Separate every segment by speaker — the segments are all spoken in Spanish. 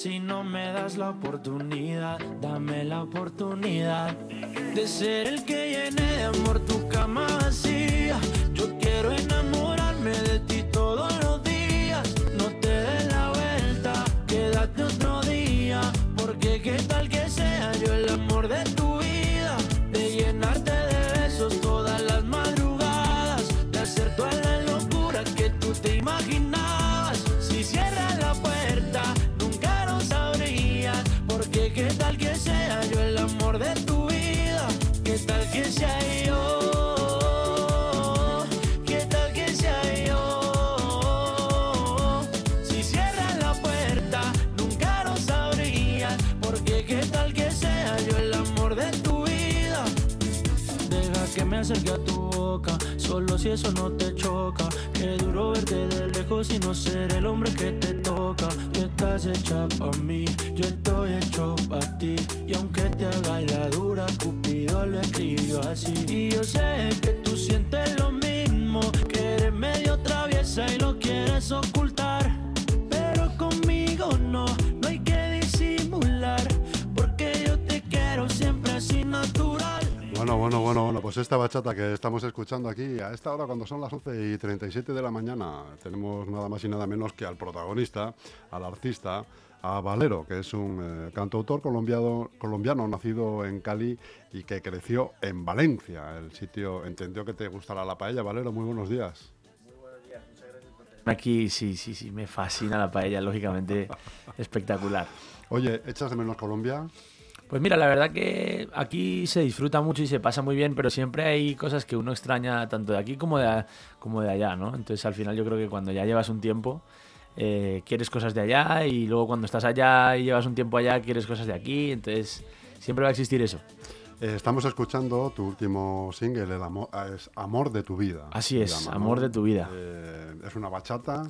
Speaker 1: Si no me das la oportunidad, dame la oportunidad de ser el que llene de amor tu cama. Qué tal que sea yo el amor de tu vida. Qué tal que sea yo. Qué tal que sea yo. Si cierras la puerta, nunca lo sabrías. Porque qué tal que sea yo el amor de tu vida. Deja que me acerque a tu boca, solo si eso no te choca. Qué duro verte de lejos y no ser el hombre que te toca. Tú estás hecha pa' mí, yo estoy hecho pa' ti. Y aunque te haga la dura, Cupido lo escribió así. Y yo sé que tú sientes lo mismo, que eres medio traviesa y lo quieres ocultar.
Speaker 2: Bueno, bueno, bueno, pues esta bachata que estamos escuchando aquí a esta hora cuando son las 11 y 37 de la mañana, tenemos nada más y nada menos que al protagonista, al artista, a Valero, que es un eh, cantautor colombiano, colombiano nacido en Cali y que creció en Valencia, el sitio, entendió que te gustará la paella. Valero, muy buenos días.
Speaker 3: Aquí sí, sí, sí, me fascina la paella, lógicamente espectacular.
Speaker 2: Oye, ¿echas de menos Colombia?
Speaker 3: Pues mira, la verdad que aquí se disfruta mucho y se pasa muy bien, pero siempre hay cosas que uno extraña tanto de aquí como de, como de allá, ¿no? Entonces al final yo creo que cuando ya llevas un tiempo, eh, quieres cosas de allá y luego cuando estás allá y llevas un tiempo allá, quieres cosas de aquí, entonces siempre va a existir eso.
Speaker 2: Eh, estamos escuchando tu último single, el amor, es Amor de tu vida.
Speaker 3: Así es,
Speaker 2: llama,
Speaker 3: Amor de tu vida.
Speaker 2: Eh, es una bachata.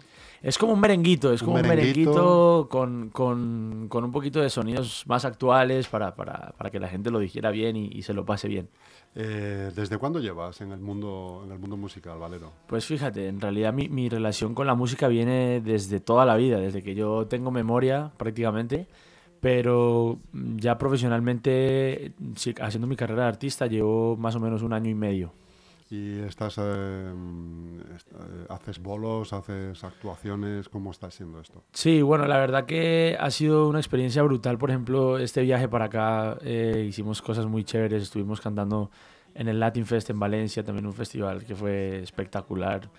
Speaker 3: Es como un merenguito, es
Speaker 2: Un
Speaker 3: como un
Speaker 2: merenguito.
Speaker 3: merenguito con, con- con un poquito de sonidos más actuales para, para- para que la gente lo digiera bien y, y se lo pase bien.
Speaker 2: Eh, ¿Desde cuándo llevas en el mundo, en el mundo musical, Valero?
Speaker 3: Pues fíjate, en realidad mi, mi relación con la música viene desde toda la vida, desde que yo tengo memoria prácticamente, pero ya profesionalmente, haciendo mi carrera de artista, llevo más o menos un año y medio.
Speaker 2: ¿Y estás, est- eh, haces bolos, haces actuaciones? ¿Cómo está siendo esto?
Speaker 3: Sí, bueno, la verdad que ha sido una experiencia brutal. Por ejemplo, este viaje para acá eh, hicimos cosas muy chéveres. Estuvimos cantando en el Latin Fest en Valencia, también un festival que fue espectacular,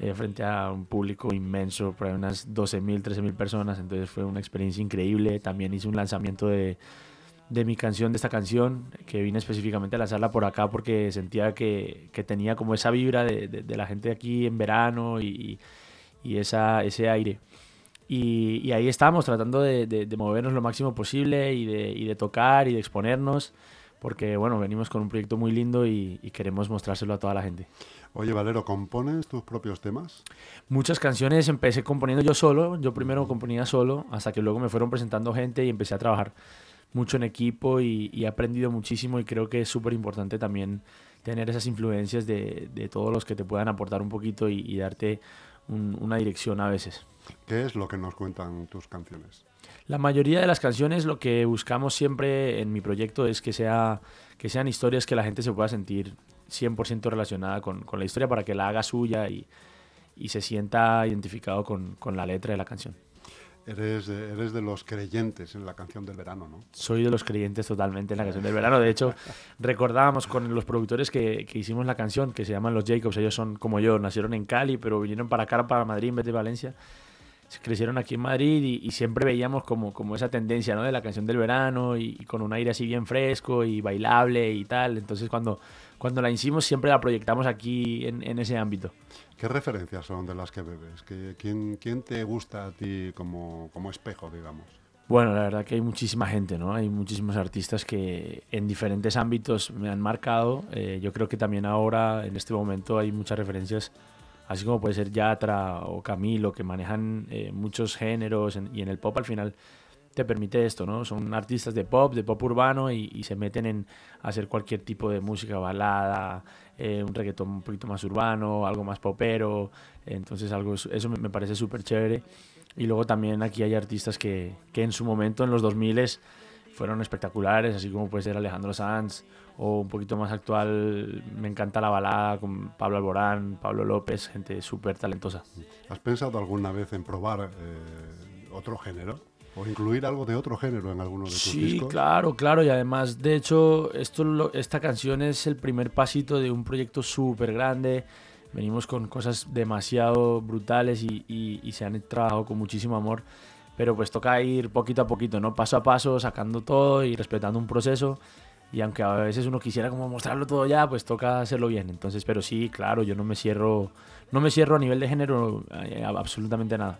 Speaker 3: eh, frente a un público inmenso, por ahí unas 12.000, 13.000 personas. Entonces fue una experiencia increíble. También hice un lanzamiento de, de mi canción, de esta canción, que vine específicamente a lanzarla por acá porque sentía que, que tenía como esa vibra de, de- de la gente de aquí en verano y, y esa, ese aire. Y, y ahí estamos tratando de- de movernos lo máximo posible y de, y de tocar y de exponernos, porque bueno, venimos con un proyecto muy lindo y, y queremos mostrárselo a toda la gente.
Speaker 2: Oye, Valero, ¿compones tus propios temas?
Speaker 3: Muchas canciones empecé componiendo yo solo, yo primero componía solo, hasta que luego me fueron presentando gente y empecé a trabajar mucho en equipo y, y he aprendido muchísimo y creo que es súper importante también tener esas influencias de, de todos los que te puedan aportar un poquito y, y darte un- una dirección a veces.
Speaker 2: ¿Qué es lo que nos cuentan tus canciones?
Speaker 3: La mayoría de las canciones lo que buscamos siempre en mi proyecto es que, sea, que sean historias que la gente se pueda sentir 100% relacionada con, con la historia para que la haga suya y, y se sienta identificado con, con la letra de la canción.
Speaker 2: Eres de, eres de los creyentes en la canción del verano, ¿no?
Speaker 3: Soy de los creyentes totalmente en la canción del verano. De hecho, recordábamos con los productores que, que hicimos la canción, que se llaman Los Jacobs. Ellos son como yo, nacieron en Cali, pero vinieron para acá, para Madrid en vez de Valencia. Se crecieron aquí en Madrid y, y siempre veíamos como, como esa tendencia ¿no? de la canción del verano y, y con un aire así bien fresco y bailable y tal. Entonces, cuando, cuando la hicimos, siempre la proyectamos aquí en, en ese ámbito.
Speaker 2: ¿Qué referencias son de las que bebes? ¿Qué- quién, quién te gusta a ti como, como espejo, digamos?
Speaker 3: Bueno, la verdad que hay muchísima gente, ¿no? Hay muchísimos artistas que en diferentes ámbitos me han marcado. Eh, yo creo que también ahora, en este momento, hay muchas referencias, así como puede ser Yatra o Camilo, que manejan eh, muchos géneros en- y en el pop al final te permite esto, ¿no? Son artistas de pop, de pop urbano y, y se meten en hacer cualquier tipo de música, balada, eh, un reggaetón un poquito más urbano, algo más popero. Entonces, algo, eso me parece súper chévere. Y luego también aquí hay artistas que, que en su momento, en los 2000 fueron espectaculares, así como puede ser Alejandro Sanz, o un poquito más actual, me encanta la balada con Pablo Alborán, Pablo López, gente súper talentosa.
Speaker 2: ¿Has pensado alguna vez en probar eh, otro género? ¿O incluir algo de otro género en alguno de tus
Speaker 3: sí,
Speaker 2: discos?
Speaker 3: Sí, claro, claro. Y además, de hecho, esto, esta canción es el primer pasito de un proyecto súper grande. Venimos con cosas demasiado brutales y, y, y, se han trabajado con muchísimo amor. Pero pues toca ir poquito a poquito, ¿no? Paso a paso, sacando todo y respetando un proceso. Y aunque a veces uno quisiera como mostrarlo todo ya, pues toca hacerlo bien. Entonces, pero sí, claro, yo no me cierro, no me cierro a nivel de género eh, absolutamente nada.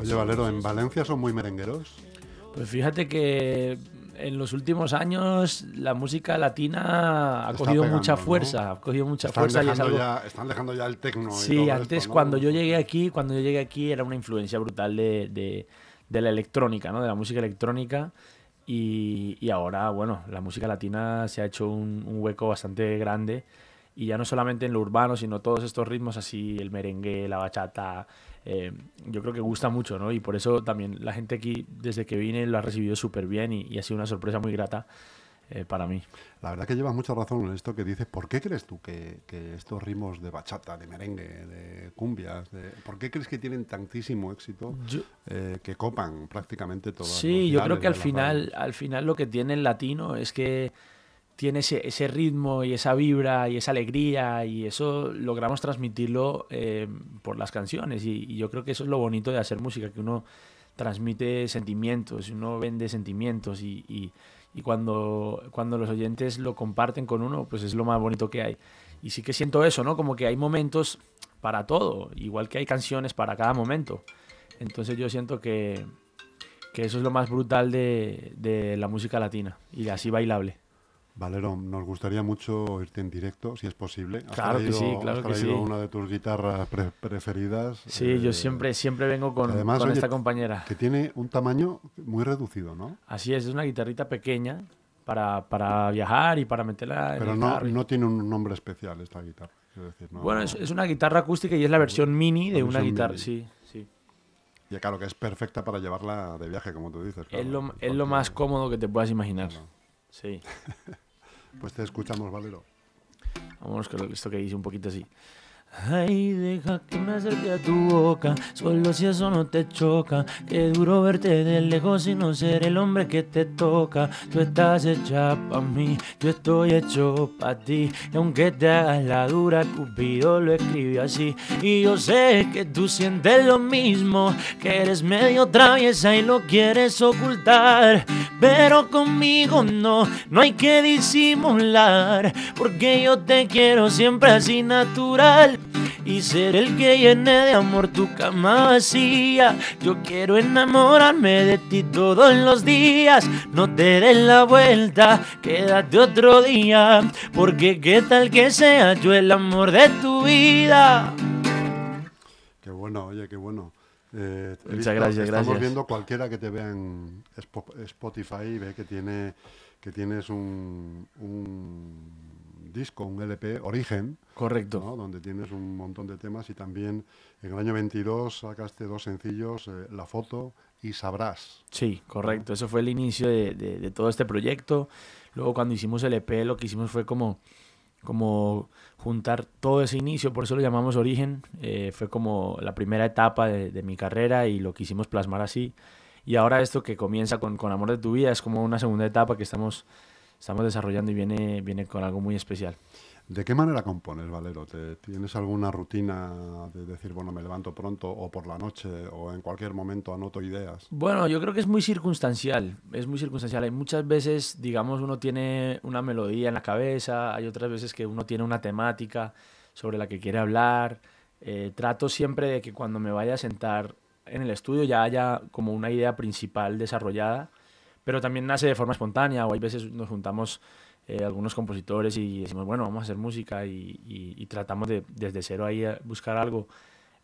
Speaker 2: Oye, Valero, ¿en Valencia son muy merengueros?
Speaker 3: Pues fíjate que en los últimos años la música latina ha
Speaker 2: Está
Speaker 3: cogido
Speaker 2: pegando,
Speaker 3: mucha
Speaker 2: ¿no?
Speaker 3: fuerza, ha cogido mucha
Speaker 2: Están
Speaker 3: fuerza y es
Speaker 2: dejando,
Speaker 3: algo...
Speaker 2: ya, están dejando ya el tecno. y
Speaker 3: Sí,
Speaker 2: todo
Speaker 3: antes
Speaker 2: esto, ¿no?
Speaker 3: cuando yo llegué aquí, cuando yo llegué aquí era una influencia brutal de, de- de la electrónica, ¿no? De la música electrónica. Y, y ahora, bueno, la música latina se ha hecho un, un hueco bastante grande. Y ya no solamente en lo urbano, sino todos estos ritmos así, el merengue, la bachata. eh, yo creo que gusta mucho, ¿no? Y por eso también la gente aquí, desde que vine, lo ha recibido súper bien y, y ha sido una sorpresa muy grata eh, para mí.
Speaker 2: La verdad que llevas mucha razón en esto que dices. ¿Por qué crees tú que, que estos ritmos de bachata, de merengue, de cumbias, de- ¿por qué crees que tienen tantísimo éxito
Speaker 3: Yo,
Speaker 2: eh, que copan prácticamente todas
Speaker 3: Sí, yo creo que al final, al final lo que tiene el latino es que tiene ese, ritmo y esa vibra y esa alegría y eso logramos transmitirlo eh, por las canciones y, yo creo que eso es lo bonito de hacer música, que uno transmite sentimientos, uno vende sentimientos y, y- y cuando, cuando los oyentes lo comparten con uno, pues es lo más bonito que hay. Y sí que siento eso, ¿no? Como que hay momentos para todo, igual que hay canciones para cada momento. Entonces yo siento que, que eso es lo más brutal de, de la música latina y así bailable.
Speaker 2: Valero, nos gustaría mucho oírte en directo, si es posible. ¿Has
Speaker 3: Claro que sí, claro
Speaker 2: has
Speaker 3: que sí.
Speaker 2: una de tus guitarras pre- preferidas.
Speaker 3: Sí, yo
Speaker 2: eh,
Speaker 3: siempre, siempre vengo con,
Speaker 2: además,
Speaker 3: con
Speaker 2: oye,
Speaker 3: esta compañera.
Speaker 2: Que tiene un tamaño muy reducido, ¿no?
Speaker 3: Así es, es una guitarrita pequeña para, para viajar y para meterla en
Speaker 2: Pero
Speaker 3: el
Speaker 2: no,
Speaker 3: carro
Speaker 2: no tiene un nombre especial esta guitarra. quiero decir, no-
Speaker 3: Bueno, es, es una guitarra acústica y es la versión mini de una guitarra.
Speaker 2: mini.
Speaker 3: Sí, sí.
Speaker 2: Y claro que es perfecta para llevarla de viaje, como tú dices.
Speaker 3: Es lo, es lo más cómodo que te puedas imaginar.
Speaker 2: Claro.
Speaker 3: Sí.
Speaker 2: Pues te escuchamos, Valero.
Speaker 3: Vámonos con esto que dice un poquito así. Ay, deja que me acerque a tu boca, solo si eso no te choca. Qué duro verte de lejos y no ser el hombre que te toca. Tú estás hecha pa' mí, yo estoy hecho pa' ti. Y aunque te hagas la dura, Cupido lo escribió así. Y yo sé que tú sientes lo mismo, que eres medio traviesa y lo quieres ocultar. Pero conmigo no, no hay que disimular, porque yo te quiero siempre así natural. Y ser el que llene de amor tu cama vacía. Yo quiero enamorarme de ti todos los días. No te des la vuelta, quédate otro día. Porque qué tal que sea yo el amor de tu vida.
Speaker 2: Qué bueno, oye, qué bueno. Eh,
Speaker 3: Muchas
Speaker 2: visto-
Speaker 3: gracias,
Speaker 2: Estamos
Speaker 3: gracias.
Speaker 2: viendo cualquiera que te vea en Spo- Spotify y ve que tiene que tienes un, un disco, un LP, Origen,
Speaker 3: Correcto.
Speaker 2: ¿no? donde tienes un montón de temas y también en el año 22 sacaste dos sencillos, eh, La Foto y Sabrás.
Speaker 3: Sí, correcto. Eso fue el inicio de, de- de todo este proyecto. Luego cuando hicimos el EP lo que hicimos fue como, como juntar todo ese inicio, por eso lo llamamos Origen. Eh, fue como la primera etapa de, de mi carrera y lo quisimos plasmar así. Y ahora esto que comienza con, con Amor de tu vida es como una segunda etapa que estamos, estamos desarrollando y viene, viene con algo muy especial.
Speaker 2: ¿De qué manera compones, Valero? ¿Te- ¿Tienes alguna rutina de decir, bueno, me levanto pronto o por la noche o en cualquier momento anoto ideas?
Speaker 3: Bueno, yo creo que es muy circunstancial, es muy circunstancial. Hay muchas veces, digamos, uno tiene una melodía en la cabeza, hay otras veces que uno tiene una temática sobre la que quiere hablar. Eh, trato siempre de que cuando me vaya a sentar en el estudio ya haya como una idea principal desarrollada, pero también nace de forma espontánea o hay veces nos juntamos eh, algunos compositores y decimos, bueno, vamos a hacer música y, y- y tratamos de desde cero ahí a buscar algo.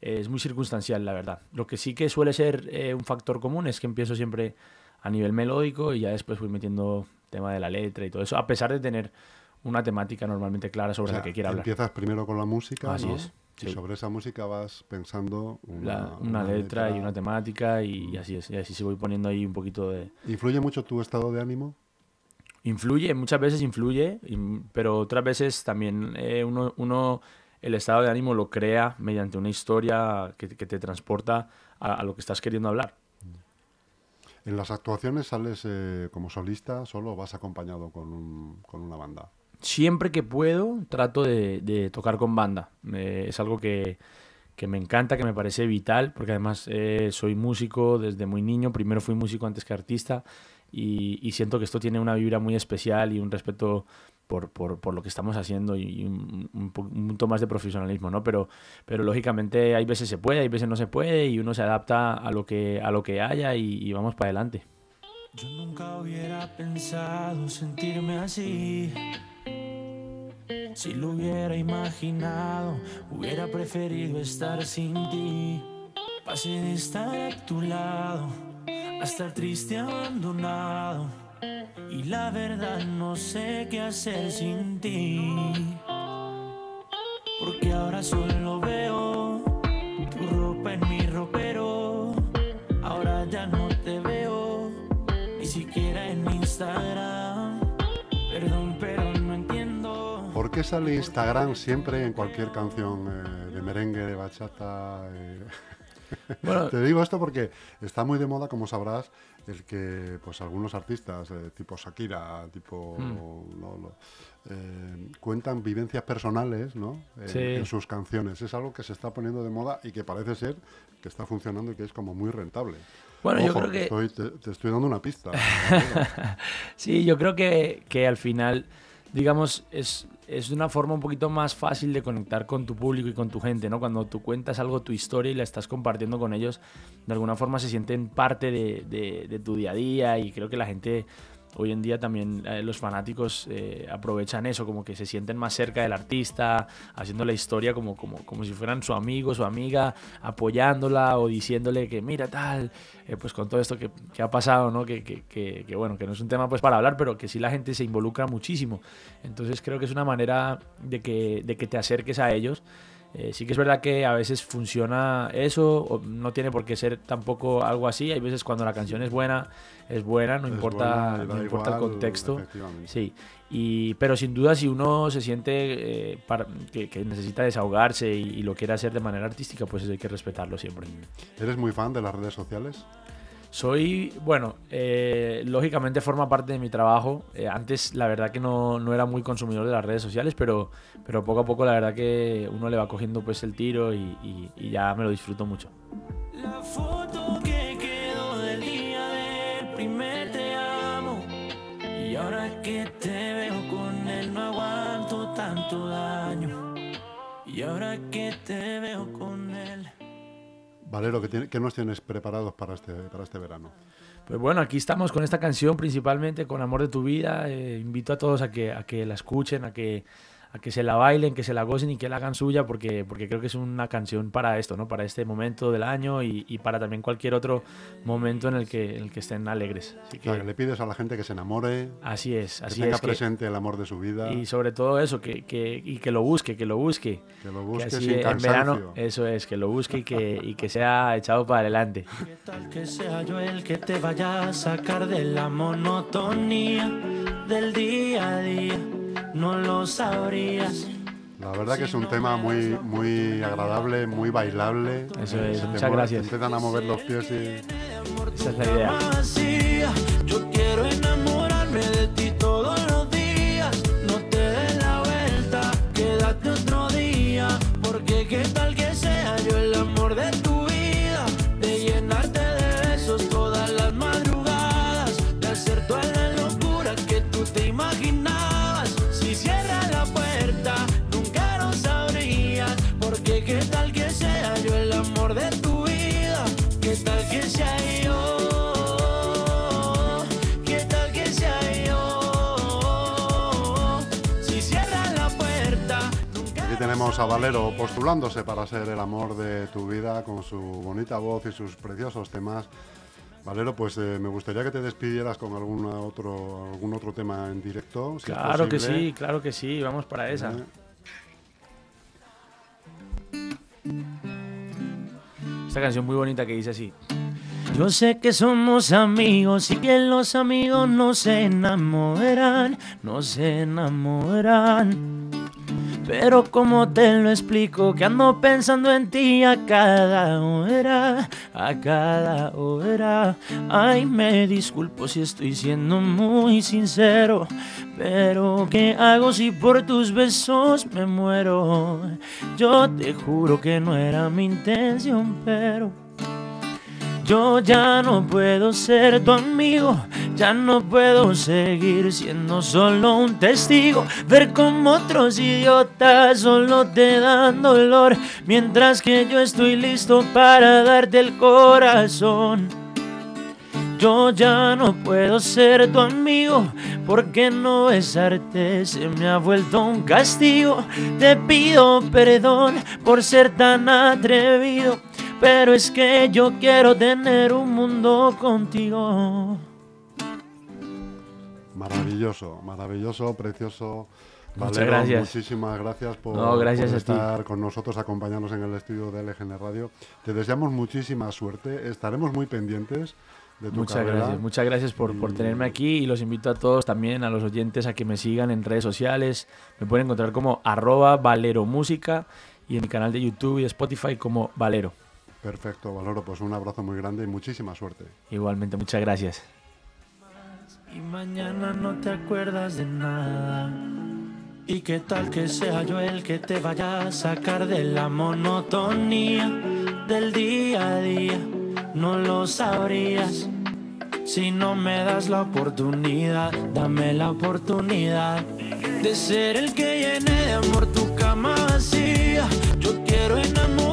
Speaker 3: es muy circunstancial, la verdad. Lo que sí que suele ser eh, un factor común es que empiezo siempre a nivel melódico y ya después voy metiendo tema de la letra y todo eso, a pesar de tener una temática normalmente clara sobre la que quiera hablar.
Speaker 2: Empiezas primero con la música,
Speaker 3: Así
Speaker 2: ¿no?
Speaker 3: es,
Speaker 2: Y sobre esa música vas pensando una,
Speaker 3: La- una letra y una temática y así es, y así se voy poniendo ahí un poquito de...
Speaker 2: ¿Influye mucho tu estado de ánimo?
Speaker 3: Influye, muchas veces influye, pero otras veces también eh, uno, uno el estado de ánimo lo crea mediante una historia que, que te transporta a, a lo que estás queriendo hablar.
Speaker 2: ¿En las actuaciones sales eh, como solista solo o vas acompañado con, un- con una banda?
Speaker 3: Siempre que puedo trato de, de tocar con banda. Eh, es algo que, que me encanta, que me parece vital, porque además eh, soy músico desde muy niño. Primero fui músico antes que artista y, y siento que esto tiene una vibra muy especial y un respeto por, por, por lo que estamos haciendo y un, un, un punto más de profesionalismo, ¿no? Pero, pero lógicamente hay veces se puede, hay veces no se puede y uno se adapta a lo que, a lo que haya y, y vamos para adelante.
Speaker 1: Yo nunca hubiera pensado sentirme así. Si lo hubiera imaginado, hubiera preferido estar sin ti. Pasé de estar a tu lado a estar triste abandonado. Y la verdad no sé qué hacer sin ti. Porque ahora solo veo tu ropa en mi ropero. Ahora ya no te veo, ni siquiera en Instagram. Perdón,
Speaker 2: qué sale Instagram siempre en cualquier canción eh, de merengue, de bachata? eh?
Speaker 3: Bueno,
Speaker 2: Te digo esto porque está muy de moda, como sabrás, el que pues algunos artistas, eh, tipo Shakira, tipo lo- eh, cuentan vivencias personales, ¿no? En,
Speaker 3: Sí.
Speaker 2: en sus canciones. Es algo que se está poniendo de moda y que parece ser que está funcionando y que es como muy rentable.
Speaker 3: Bueno, yo creo que-
Speaker 2: estoy- te, te estoy dando una pista.
Speaker 3: Sí, yo creo que, que al final, digamos, es, es una forma un poquito más fácil de conectar con tu público y con tu gente, ¿no? Cuando tú cuentas algo, tu historia y la estás compartiendo con ellos, de alguna forma se sienten parte de, tu día a día y creo que la gente... Hoy en día también eh, los fanáticos eh, aprovechan eso, como que se sienten más cerca del artista, haciendo la historia como, como, como si fueran su amigo, su amiga, apoyándola o diciéndole que mira tal, eh, pues con todo esto que, que ha pasado, ¿no? Que, que, que- bueno, que no es un tema pues para hablar, pero que sí la gente se involucra muchísimo. Entonces creo que es una manera de que, de que te acerques a ellos. Eh, sí que es verdad que a veces funciona eso, o no tiene por qué ser tampoco algo así. Hay veces cuando la canción es buena, es buena, no
Speaker 2: Es
Speaker 3: importa,
Speaker 2: buena
Speaker 3: no importa el contexto. Sí, y, pero sin duda si uno se siente eh, para- que, que necesita desahogarse y, y lo quiere hacer de manera artística, pues eso hay que respetarlo siempre.
Speaker 2: ¿Eres muy fan de las redes sociales?
Speaker 3: Soy, bueno, eh, lógicamente forma parte de mi trabajo. Eh, antes la verdad que no, no era muy consumidor de las redes sociales, pero, pero poco a poco la verdad que uno le va cogiendo pues el tiro y, y- y ya me lo disfruto mucho.
Speaker 1: La foto que quedó del día del primer te amo. Y ahora que te veo con él, no aguanto tanto daño. Y ahora que te veo con.
Speaker 2: Valero, ¿qué, tiene- qué nos tienes preparados para este, para este verano?
Speaker 3: Pues bueno, aquí estamos con esta canción principalmente, con Amor de tu vida. Eh, invito a todos a que, a que la escuchen, a que, a que se la bailen, que se la gocen y que la hagan suya, porque, porque creo que es una canción para esto, ¿no? Para este momento del año y, y para también cualquier otro momento en el que, en el que estén alegres. Así
Speaker 2: O sea, que
Speaker 3: que
Speaker 2: le pides a la gente que se enamore,
Speaker 3: así es,
Speaker 2: que
Speaker 3: así
Speaker 2: tenga
Speaker 3: es. que-
Speaker 2: presente el amor de su vida,
Speaker 3: y sobre todo eso, que, que, y que lo busque, que lo busque.
Speaker 2: que lo
Speaker 3: Que
Speaker 2: busque
Speaker 3: así
Speaker 2: sin
Speaker 3: en verano, eso es, que lo busque y que, y que sea echado para adelante.
Speaker 1: ¿Qué tal que sea yo el que te vaya a sacar de la monotonía del día a día? No lo sabrías.
Speaker 2: La verdad que es un tema muy, muy agradable, muy bailable.
Speaker 3: Eso es, muchas gracias.
Speaker 2: empiezan a mover los pies y...
Speaker 3: Esa es la idea.
Speaker 2: Tenemos a Valero postulándose para ser el amor de tu vida con su bonita voz y sus preciosos temas. Valero, pues eh, me gustaría que te despidieras con algún otro, algún otro tema en directo.
Speaker 3: claro que sí, claro que sí, vamos para esa. Eh. Esta canción muy bonita que dice así. Yo sé que somos amigos y que los amigos no se enamorarán, no se enamorarán. Pero como te lo explico, que ando pensando en ti a cada hora, a cada hora. Ay, me disculpo si estoy siendo muy sincero, pero ¿qué hago si por tus besos me muero? Yo te juro que no era mi intención, pero yo ya no puedo ser tu amigo, ya no puedo seguir siendo solo un testigo. Ver como otros idiotas solo te dan dolor, mientras que yo estoy listo para darte el corazón. Yo ya no puedo ser tu amigo, porque no besarte se me ha vuelto un castigo. Te pido perdón por ser tan atrevido pero es que yo quiero tener un mundo contigo.
Speaker 2: Maravilloso, maravilloso, precioso.
Speaker 3: Muchas gracias.
Speaker 2: Muchísimas gracias por, estar con nosotros, acompañarnos en el estudio de LGN Radio. Te deseamos muchísima suerte. Estaremos muy pendientes de tu
Speaker 3: Muchas gracias, muchas gracias por, por, tenerme aquí y los invito a todos también, a los oyentes, a que me sigan en redes sociales. Me pueden encontrar como arroba Valero Música y en mi canal de YouTube y Spotify como Valero.
Speaker 2: Perfecto, Valoro, pues un abrazo muy grande y muchísima suerte.
Speaker 3: Igualmente, muchas gracias.
Speaker 1: Y mañana no te acuerdas de nada. Y qué tal que sea yo el que te vaya a sacar de la monotonía del día a día. No lo sabrías si no me das la oportunidad. Dame la oportunidad de ser el que llene de amor tu cama vacía. Yo quiero enamorarme